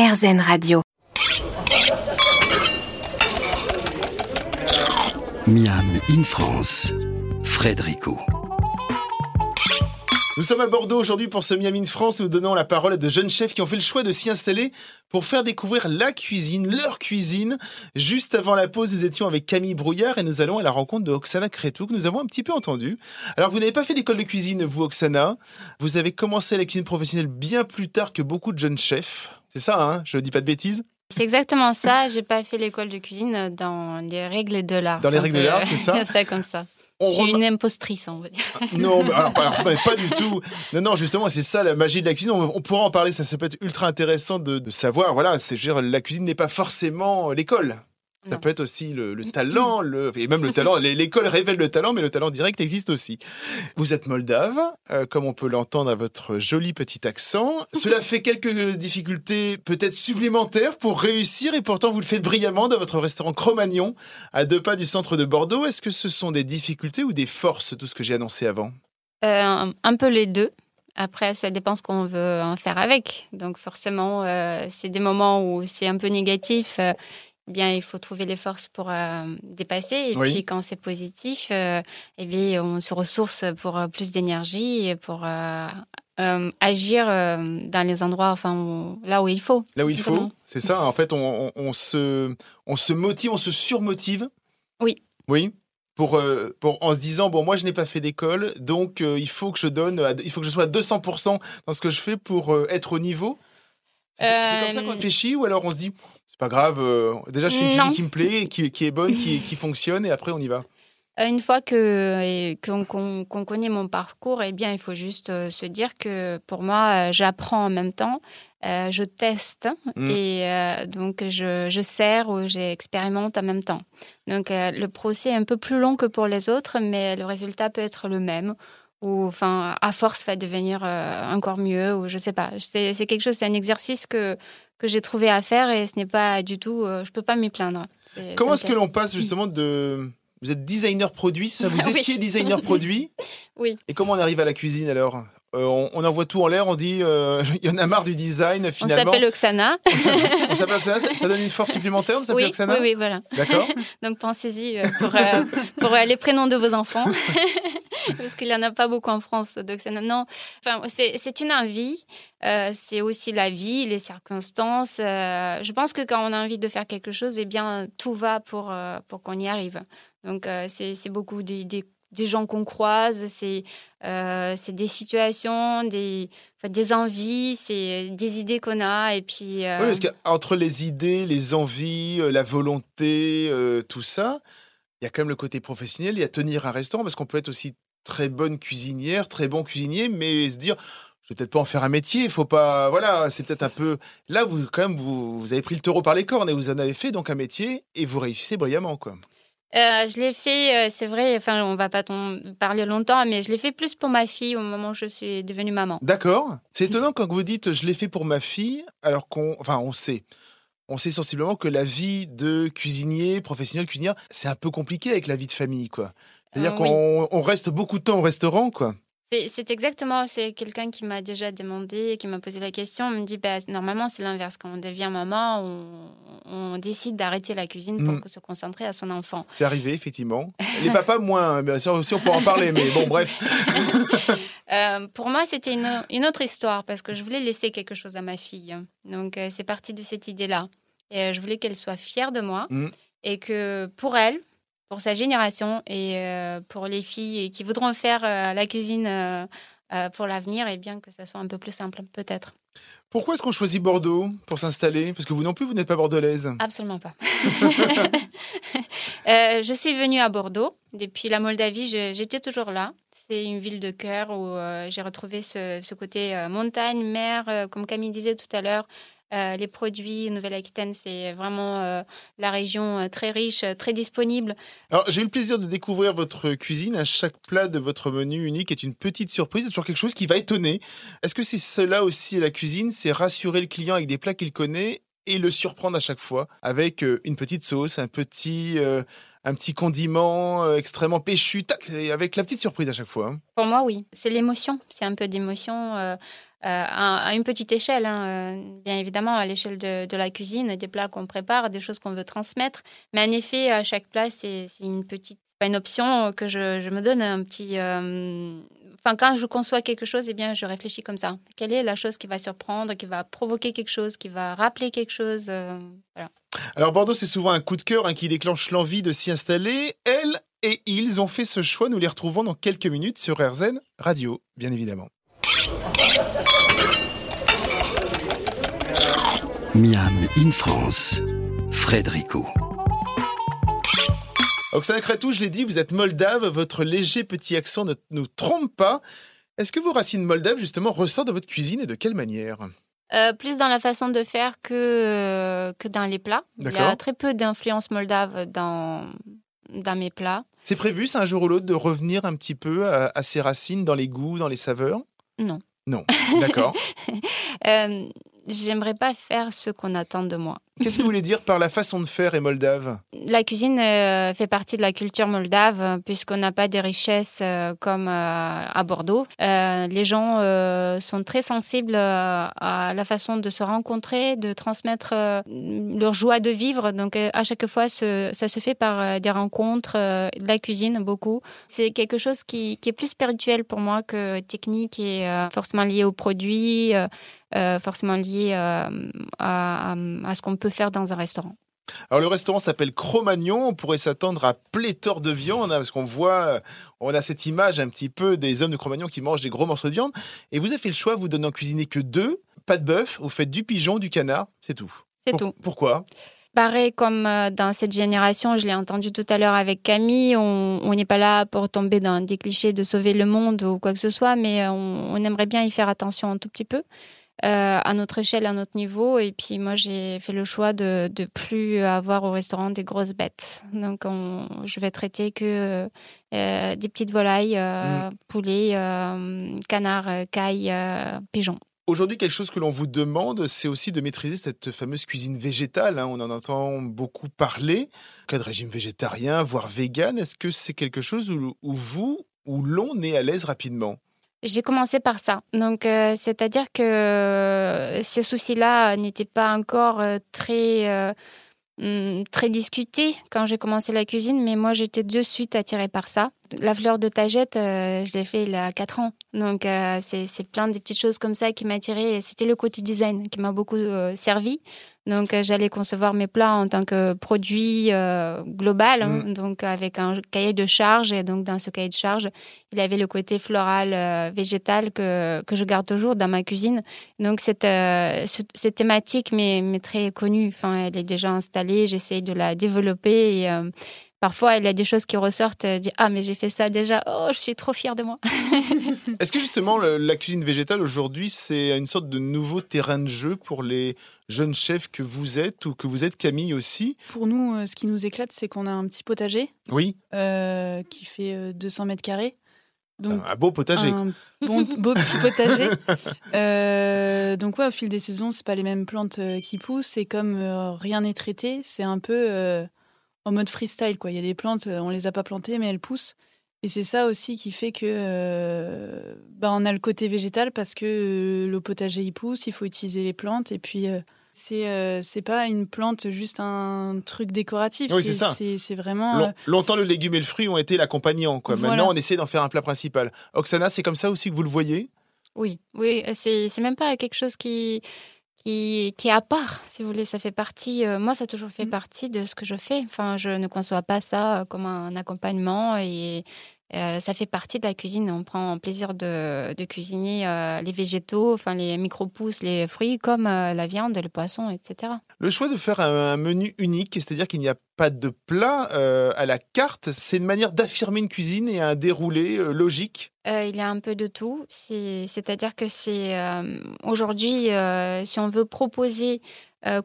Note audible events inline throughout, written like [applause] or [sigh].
RZN Radio. Miam in France, Frédérico. Nous sommes à Bordeaux aujourd'hui pour ce Miami in France. Nous donnons la parole à de jeunes chefs qui ont fait le choix de s'y installer pour faire découvrir la cuisine, leur cuisine. Juste avant la pause, nous étions avec Camille Brouillard et nous allons à la rencontre de Oksana Kretou que nous avons un petit peu entendu. Alors, vous n'avez pas fait d'école de cuisine, vous, Oksana. Vous avez commencé la cuisine professionnelle bien plus tard que beaucoup de jeunes chefs. C'est ça, hein Je ne dis pas de bêtises c'est exactement ça. J'ai pas fait l'école de cuisine dans les règles de l'art. Dans les règles de l'art, c'est ça [laughs] C'est comme ça. On je suis une impostrice, on va dire. Non, mais alors, pas du tout. Non, non, justement, c'est ça la magie de la cuisine. On, pourra en parler, ça, ça peut être ultra intéressant de, de savoir. Voilà, c'est, la cuisine n'est pas forcément l'école. Ça peut être aussi le, talent, le, et même le talent. L'école révèle le talent, mais le talent direct existe aussi. Vous êtes moldave, euh, comme on peut l'entendre à votre joli petit accent. Cela [laughs] fait quelques difficultés peut-être supplémentaires pour réussir, et pourtant vous le faites brillamment dans votre restaurant Cro-Magnon, à deux pas du centre de Bordeaux. Est-ce que ce sont des difficultés ou des forces, tout ce que j'ai annoncé avant? Euh, Un peu les deux. Après, ça dépend ce qu'on veut en faire avec. Donc forcément, euh, c'est des moments où c'est un peu négatif bien, il faut trouver les forces pour euh, dépasser. Et puis, quand c'est positif, euh, eh bien, on se ressource pour euh, plus d'énergie pour agir dans les endroits, enfin, là où il faut. Là où il faut, c'est ça. En fait, on, se, on se motive, on se surmotive. Oui. Oui. Pour, pour, en se disant bon moi je n'ai pas fait d'école donc il faut que je donne il faut que je sois à 200% dans ce que je fais pour être au niveau c'est comme ça qu'on réfléchit ou alors on se dit pas grave, euh, déjà je fais une cuisine qui me plaît, qui, qui est bonne, qui, qui, fonctionne et après on y va euh, une fois que qu'on connaît mon parcours, eh bien, il faut juste euh, se dire que pour moi, j'apprends en même temps, je teste mmh. et donc je, je sers ou j'expérimente en même temps. Donc le procès est un peu plus long que pour les autres, mais le résultat peut être le même ou enfin à force va devenir encore mieux ou je sais pas c'est quelque chose c'est un exercice que que j'ai trouvé à faire et ce n'est pas du tout euh, je peux pas m'y plaindre comment est-ce que l'on passe justement de vous êtes designer produit ça [laughs] vous étiez designer produit [laughs] oui et comment on arrive à la cuisine alors? Euh, on, envoie tout en l'air, on dit [laughs] il y en a marre du design finalement. On s'appelle Oksana. on s'appelle Oksana, ça, donne une force supplémentaire oui, Oui, oui, voilà. D'accord. Donc pensez-y pour, pour les prénoms de vos enfants. [laughs] parce qu'il n'y en a pas beaucoup en France. Donc non, enfin, c'est une envie. Euh, c'est aussi la vie, les circonstances. Euh, je pense que quand on a envie de faire quelque chose, eh bien, tout va pour, euh, pour qu'on y arrive. Donc, c'est beaucoup des, des, gens qu'on croise, c'est des situations, des, des envies, c'est des idées qu'on a. Et puis, Oui, parce qu'entre les idées, les envies, la volonté, tout ça, il y a quand même le côté professionnel, il y a tenir un restaurant, parce qu'on peut être aussi très bonne cuisinière, très bon cuisinier, mais se dire je vais peut-être pas en faire un métier, il faut pas voilà, c'est peut-être un peu là vous quand même vous, vous, avez pris le taureau par les cornes et vous en avez fait donc un métier et vous réussissez brillamment quoi. Euh, je l'ai fait, euh, c'est vrai, enfin, on va pas parler longtemps, mais je l'ai fait plus pour ma fille au moment où je suis devenue maman. D'accord. C'est étonnant quand vous dites je l'ai fait pour ma fille, alors qu'on, enfin, on sait, on sait sensiblement que la vie de cuisinier, professionnel cuisinière, c'est un peu compliqué avec la vie de famille, quoi. C'est-à-dire euh, qu'on reste beaucoup de temps au restaurant, quoi. C'est exactement, c'est quelqu'un qui m'a déjà demandé, qui m'a posé la question, on me dit, bah, normalement c'est l'inverse, quand on devient maman, on, décide d'arrêter la cuisine pour mm. se concentrer à son enfant. C'est arrivé, effectivement. [laughs] Les papas moins, bien sûr aussi on peut en parler, mais bon, bref. [laughs] Euh, pour moi, c'était une, autre histoire, parce que je voulais laisser quelque chose à ma fille. Donc euh, c'est parti de cette idée-là. Et je voulais qu'elle soit fière de moi, mm. et que pour elle, pour sa génération et euh, pour les filles qui voudront faire euh, la cuisine euh, pour l'avenir, et bien que ça soit un peu plus simple, peut-être. Pourquoi est-ce qu'on choisit Bordeaux pour s'installer? Parce que vous non plus, vous n'êtes pas bordelaise. Absolument pas. [laughs] je suis venue à Bordeaux. Depuis la Moldavie, j'étais toujours là. C'est une ville de cœur où j'ai retrouvé ce, ce côté montagne, mer, comme Camille disait tout à l'heure. Euh, les produits Nouvelle-Aquitaine, c'est vraiment euh, la région euh, très riche, très disponible. Alors, j'ai eu le plaisir de découvrir votre cuisine. À chaque plat de votre menu unique est une petite surprise, c'est toujours quelque chose qui va étonner. Est-ce que c'est cela aussi la cuisine? C'est rassurer le client avec des plats qu'il connaît et le surprendre à chaque fois avec une petite sauce, un petit un petit condiment extrêmement péchu, tac, avec la petite surprise à chaque fois. Hein. Pour moi, oui. C'est l'émotion. C'est un peu d'émotion. À, une petite échelle, hein, bien évidemment, à l'échelle de, la cuisine, des plats qu'on prépare, des choses qu'on veut transmettre. Mais en effet, à chaque plat, c'est une petite, une option que je, me donne un petit. Enfin, quand je conçois quelque chose, eh bien, je réfléchis comme ça. Quelle est la chose qui va surprendre, qui va provoquer quelque chose, qui va rappeler quelque chose. Alors Bordeaux, c'est souvent un coup de cœur hein, qui déclenche l'envie de s'y installer. Elle et ils ont fait ce choix. Nous les retrouvons dans quelques minutes sur RZN Radio, bien évidemment. Miam in France, Frédérico. Oksana Kratou, je l'ai dit, vous êtes moldave, votre léger petit accent ne nous trompe pas. Est-ce que vos racines moldaves, justement, ressortent de votre cuisine et de quelle manière euh, plus dans la façon de faire que, euh, que dans les plats. Il y a très peu d'influence moldave dans, dans mes plats. C'est prévu, c'est un jour ou l'autre, de revenir un petit peu à, à, ses racines dans les goûts, dans les saveurs? Non. Non, d'accord. [laughs] euh, J'aimerais pas faire ce qu'on attend de moi. Qu'est-ce que vous voulez dire par la façon de faire et moldave La cuisine euh, fait partie de la culture moldave puisqu'on n'a pas de richesses euh, comme euh, à Bordeaux. les gens sont très sensibles à la façon de se rencontrer, de transmettre leur joie de vivre. Donc à chaque fois, ça se fait par des rencontres, la cuisine beaucoup. C'est quelque chose qui, qui, est plus spirituel pour moi que technique et forcément lié aux produits. forcément lié à, à, ce qu'on peut faire dans un restaurant alors le restaurant s'appelle Cro-Magnon, on pourrait s'attendre à pléthore de viande, hein, parce qu'on voit, on a cette image un petit peu des hommes de Cro-Magnon qui mangent des gros morceaux de viande. Et vous avez fait le choix, vous donnant cuisiner que deux, pas de bœuf, vous faites du pigeon, du canard, c'est tout. C'est tout. Pourquoi? Pareil comme euh, dans cette génération, je l'ai entendu tout à l'heure avec Camille, on n'est pas là pour tomber dans des clichés de sauver le monde ou quoi que ce soit, mais on aimerait bien y faire attention un tout petit peu. Euh, à notre échelle, à notre niveau. Et puis moi, j'ai fait le choix de ne plus avoir au restaurant des grosses bêtes. Donc je vais traiter que euh, des petites volailles, euh, mm. poulets, canards, cailles, pigeons. Aujourd'hui, quelque chose que l'on vous demande, c'est aussi de maîtriser cette fameuse cuisine végétale. Hein. On en entend beaucoup parler. Cas de régime végétarien, voire vegan, est-ce que c'est quelque chose où, où vous, où l'on est à l'aise rapidement? J'ai commencé par ça. Donc, euh, c'est-à-dire que euh, ces soucis-là n'étaient pas encore euh, très, hmm, très discutés quand j'ai commencé la cuisine, mais moi, j'étais de suite attirée par ça. La fleur de tagette, je l'ai fait il y a 4 ans. Donc, c'est plein de petites choses comme ça qui m'attiraient. C'était le côté design qui m'a beaucoup servi. Donc, euh, j'allais concevoir mes plats en tant que produit euh, global, hein, mm. donc avec un cahier de charge. Et donc, dans ce cahier de charge, il avait le côté floral, euh, végétal que, que je garde toujours dans ma cuisine. Donc, cette, cette thématique m'est très connue. Enfin, elle est déjà installée. J'essaie de la développer. Et, Parfois, il y a des choses qui ressortent, euh, dit ah mais j'ai fait ça déjà, oh je suis trop fière de moi. [laughs] [laughs] Est-ce que justement la cuisine végétale aujourd'hui c'est une sorte de nouveau terrain de jeu pour les jeunes chefs que vous êtes ou que vous êtes Camille aussi? Pour nous, euh, ce qui nous éclate, c'est qu'on a un petit potager. Oui. Euh, qui fait 200 mètres carrés. Donc, un beau potager. Un bon, beau petit [laughs] potager. donc ouais, au fil des saisons, c'est pas les mêmes plantes qui poussent et comme rien n'est traité, c'est un peu en mode freestyle. Quoi. Il y a des plantes, euh, on les a pas plantées, mais elles poussent. Et c'est ça aussi qui fait que euh, bah, on a le côté végétal parce que euh, le potager y pousse, il faut utiliser les plantes et puis c'est c'est pas une plante juste un truc décoratif. Oui, c'est ça. C'est vraiment longtemps le légume et le fruit ont été l'accompagnant quoi. Maintenant on essaie d'en faire un plat principal. Oksana, c'est comme ça aussi que vous le voyez? Oui, oui, c'est c'est même pas quelque chose qui qui, qui est à part, si vous voulez. Ça fait partie, euh, moi, ça a toujours fait mmh. partie de ce que je fais. Enfin, je ne conçois pas ça comme un accompagnement et, euh, ça fait partie de la cuisine. On prend plaisir de, de cuisiner euh, les végétaux, enfin les micro-pousses, les fruits, comme la viande, le poisson, etc. Le choix de faire un, menu unique, c'est-à-dire qu'il n'y a pas de plat à la carte, c'est une manière d'affirmer une cuisine et un déroulé logique il y a un peu de tout. C'est-à-dire que c'est aujourd'hui, si on veut proposer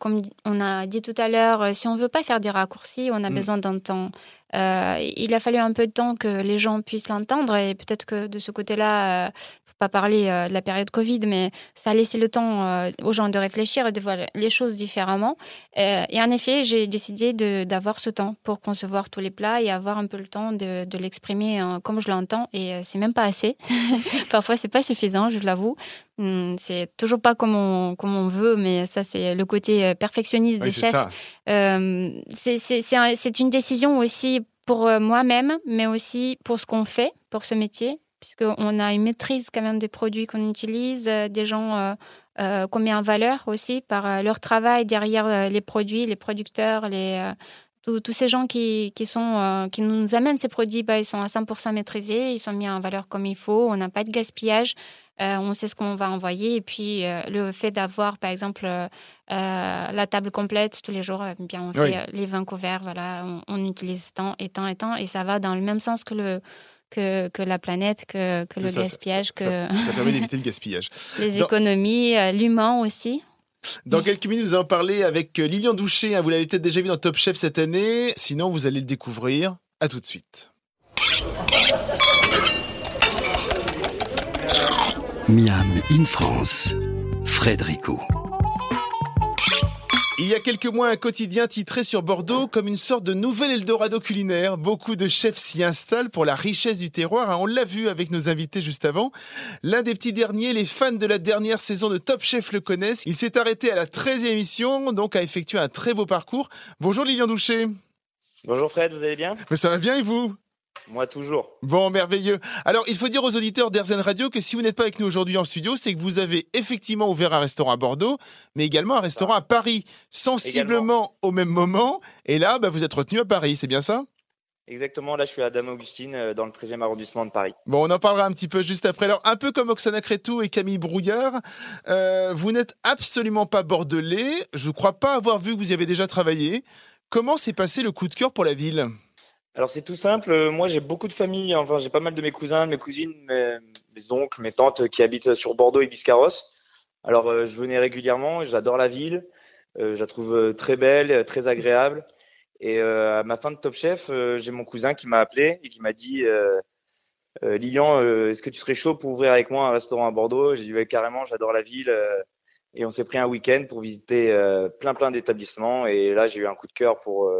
comme on a dit tout à l'heure, si on veut pas faire des raccourcis, on a mmh. besoin d'un temps. il a fallu un peu de temps que les gens puissent l'entendre et peut-être que de ce côté-là, pas parler de la période Covid, mais ça a laissé le temps aux gens de réfléchir et de voir les choses différemment. et en effet, j'ai décidé d'avoir ce temps pour concevoir tous les plats et avoir un peu le temps de, de l'exprimer comme je l'entends. Et c'est même pas assez. [laughs] Parfois, c'est pas suffisant, je l'avoue. Hmm, c'est toujours pas comme on, comme on veut, mais ça, c'est le côté perfectionniste des chefs. c'est une décision aussi pour euh, moi-même, mais aussi pour ce qu'on fait, pour ce métier, puisqu'on a une maîtrise quand même des produits qu'on utilise, euh, des gens euh, qu'on met en valeur aussi par leur travail derrière les produits, les producteurs, les, tous ces gens qui, qui sont, qui nous amènent ces produits, bah, ils sont à 100% maîtrisés, ils sont mis en valeur comme il faut, on n'a pas de gaspillage. Euh, on sait ce qu'on va envoyer. Et puis, euh, le fait d'avoir, par exemple, euh, la table complète tous les jours, eh bien, on fait les vins couverts, voilà, on, utilise tant et tant et tant. Et ça va dans le même sens que le. Que, que la planète, que, que le gaspillage. Ça, que... ça, permet [laughs] d'éviter le gaspillage. Les économies, l'humain aussi. Dans quelques minutes, vous allons parler avec Lilian Doucher. Hein. Vous l'avez peut-être déjà vu dans Top Chef cette année. Sinon, vous allez le découvrir. À tout de suite. Miam in France, Frédérico. Il y a quelques mois, un quotidien titré sur Bordeaux comme une sorte de nouvel Eldorado culinaire. Beaucoup de chefs s'y installent pour la richesse du terroir. Hein. On l'a vu avec nos invités juste avant. L'un des petits derniers, les fans de la dernière saison de Top Chef le connaissent. Il s'est arrêté à la 13e émission, donc a effectué un très beau parcours. Bonjour Lilian Doucher. Bonjour Fred, vous allez bien? Mais ça va bien et vous? Moi, toujours. Bon, merveilleux. Alors, il faut dire aux auditeurs d'Airzen Radio que si vous n'êtes pas avec nous aujourd'hui en studio, c'est que vous avez effectivement ouvert un restaurant à Bordeaux, mais également un restaurant à Paris, sensiblement au même moment. Et là, bah, vous êtes retenu à Paris, c'est bien ça? Exactement, là je suis à Dame Augustine euh, dans le 13e arrondissement de Paris. Bon, on en parlera un petit peu juste après. Alors, un peu comme Oksana Crétou et Camille Brouillard, euh, vous n'êtes absolument pas bordelais. Je ne crois pas avoir vu que vous y avez déjà travaillé. Comment s'est passé le coup de cœur pour la ville? Alors c'est tout simple. Euh, moi j'ai beaucoup de familles. Enfin j'ai pas mal de mes cousins, mes cousines, mes, oncles, mes tantes qui habitent sur Bordeaux et Biscarrosse. Alors euh, je venais régulièrement. J'adore la ville. Euh, je la trouve très belle, très agréable. Et à ma fin de Top Chef, j'ai mon cousin qui m'a appelé et qui m'a dit Lilian, est-ce que tu serais chaud pour ouvrir avec moi un restaurant à Bordeaux? J'ai dit ouais, carrément. J'adore la ville. et on s'est pris un week-end pour visiter plein plein d'établissements. Et là j'ai eu un coup de cœur pour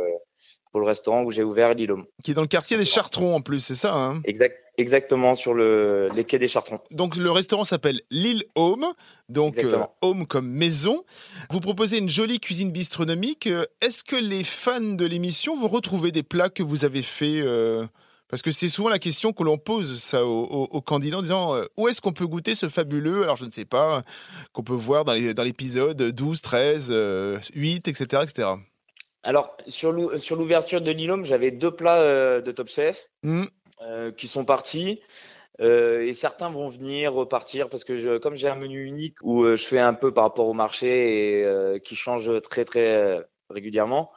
pour le restaurant où j'ai ouvert l'île Qui est dans le quartier des Chartrons en plus, c'est ça hein exact, Exactement, sur le, les quais des Chartrons. Donc le restaurant s'appelle l'île Home, donc euh, Home comme maison. Vous proposez une jolie cuisine bistronomique. Euh, est-ce que les fans de l'émission vont retrouver des plats que vous avez faits euh, Parce que c'est souvent la question que l'on pose ça aux, candidats en disant où est-ce qu'on peut goûter ce fabuleux, alors je ne sais pas, qu'on peut voir dans l'épisode 12, 13, 8, etc. etc. Alors, sur l'ouverture de Nilom, j'avais deux plats euh, de Top Chef mm. euh, qui sont partis. Euh, et certains vont venir repartir parce que je, comme j'ai un menu unique où je fais un peu par rapport au marché et qui change très très régulièrement,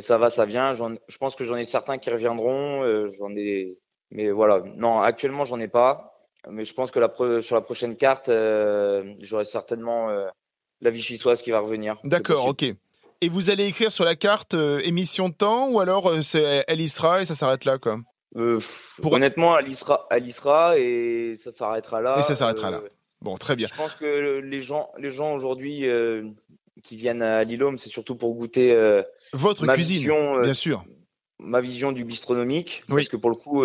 ça va, ça vient. Je pense que j'en ai certains qui reviendront. j'en ai, mais voilà, non, actuellement j'en ai pas. Mais je pense que la sur la prochaine carte, j'aurai certainement la vichysoise qui va revenir. D'accord, ok. Et vous allez écrire sur la carte euh, émission de temps ou alors euh, c'est elle y sera et ça s'arrête là quoi? Euh, Honnêtement, elle y, sera, elle y sera et ça s'arrêtera là. Et ça s'arrêtera là. Bon, très bien. Je pense que les gens, les gens aujourd'hui qui viennent à Lilôme, c'est surtout pour goûter votre cuisine, bien sûr. Ma vision du bistronomique, parce que pour le coup,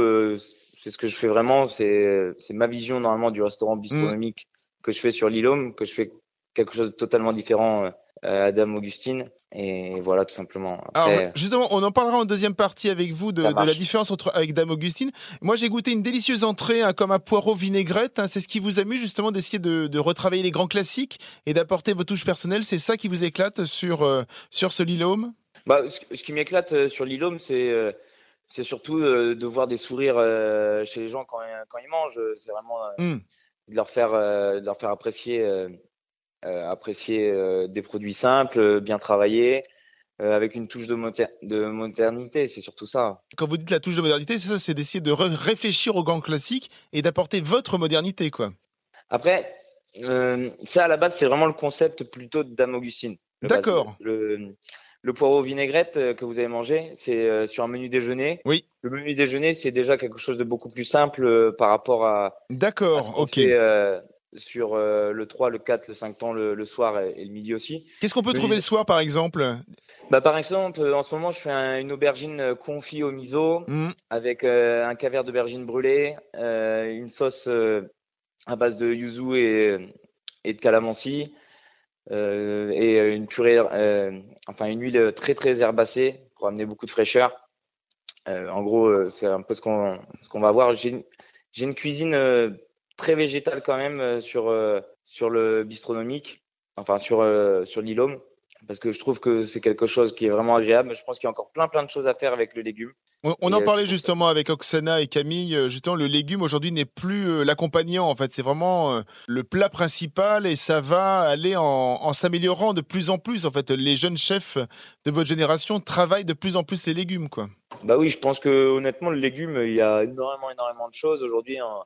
c'est ce que je fais vraiment. C'est ma vision normalement du restaurant bistronomique que je fais sur Lilôme, que je fais quelque chose de totalement différent à Dame Augustine. Et voilà, tout simplement. Alors, justement, on en parlera en deuxième partie avec vous de, la différence entre avec Dame Augustine. Moi, j'ai goûté une délicieuse entrée, hein, comme un poireau vinaigrette. Hein. c'est ce qui vous amuse justement d'essayer de, retravailler les grands classiques et d'apporter vos touches personnelles. C'est ça qui vous éclate sur euh, sur ce Lilôme bah, ce, qui m'éclate euh, sur Lilôme, c'est euh, c'est surtout de voir des sourires chez les gens quand, quand ils mangent. C'est vraiment mmh. de leur faire de leur faire apprécier euh, apprécier euh, des produits simples, euh, bien travaillés, avec une touche de, de modernité. C'est surtout ça. Quand vous dites la touche de modernité, c'est ça, c'est d'essayer de réfléchir aux grands classiques et d'apporter votre modernité, quoi. Après, ça à la base, c'est vraiment le concept plutôt de Dame Augustine. D'accord. Le, le, poireau vinaigrette que vous avez mangé, c'est sur un menu déjeuner. Oui. Le menu déjeuner, c'est déjà quelque chose de beaucoup plus simple par rapport à. D'accord, ok. Fait, sur le 3, le 4, le 5 temps le, soir et, le midi aussi. Qu'est-ce qu'on peut trouver le soir par exemple? Bah, Par exemple, en ce moment, je fais une aubergine confit au miso mmh. avec un caviar d'aubergine brûlée, une sauce à base de yuzu et, et de calamansi. Euh, et une purée, euh, enfin une huile très très herbacée pour amener beaucoup de fraîcheur. Euh, en gros, c'est un peu ce qu'on ce qu'on va voir. J'ai une cuisine très végétale quand même sur sur le bistronomique, enfin sur sur l'îlôme parce que je trouve que c'est quelque chose qui est vraiment agréable. Je pense qu'il y a encore plein plein de choses à faire avec le légume. On, en parlait justement avec Oksana et Camille. Euh, justement, le légume aujourd'hui n'est plus euh, l'accompagnant. En fait, c'est vraiment euh, le plat principal et ça va aller en, s'améliorant de plus en plus. En fait, les jeunes chefs de votre génération travaillent de plus en plus les légumes, quoi. Bah oui, je pense que honnêtement, le légume, il y a énormément, énormément de choses aujourd'hui. Hein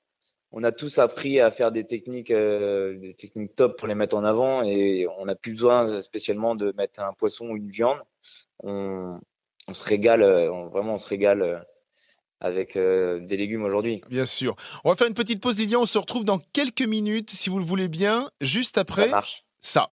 on a tous appris à faire des techniques, euh, des techniques top pour les mettre en avant et on n'a plus besoin spécialement de mettre un poisson ou une viande. On, se régale, euh, vraiment on se régale euh, avec des légumes aujourd'hui. Bien sûr. On va faire une petite pause, Lilian. On se retrouve dans quelques minutes, si vous le voulez bien, juste après ça.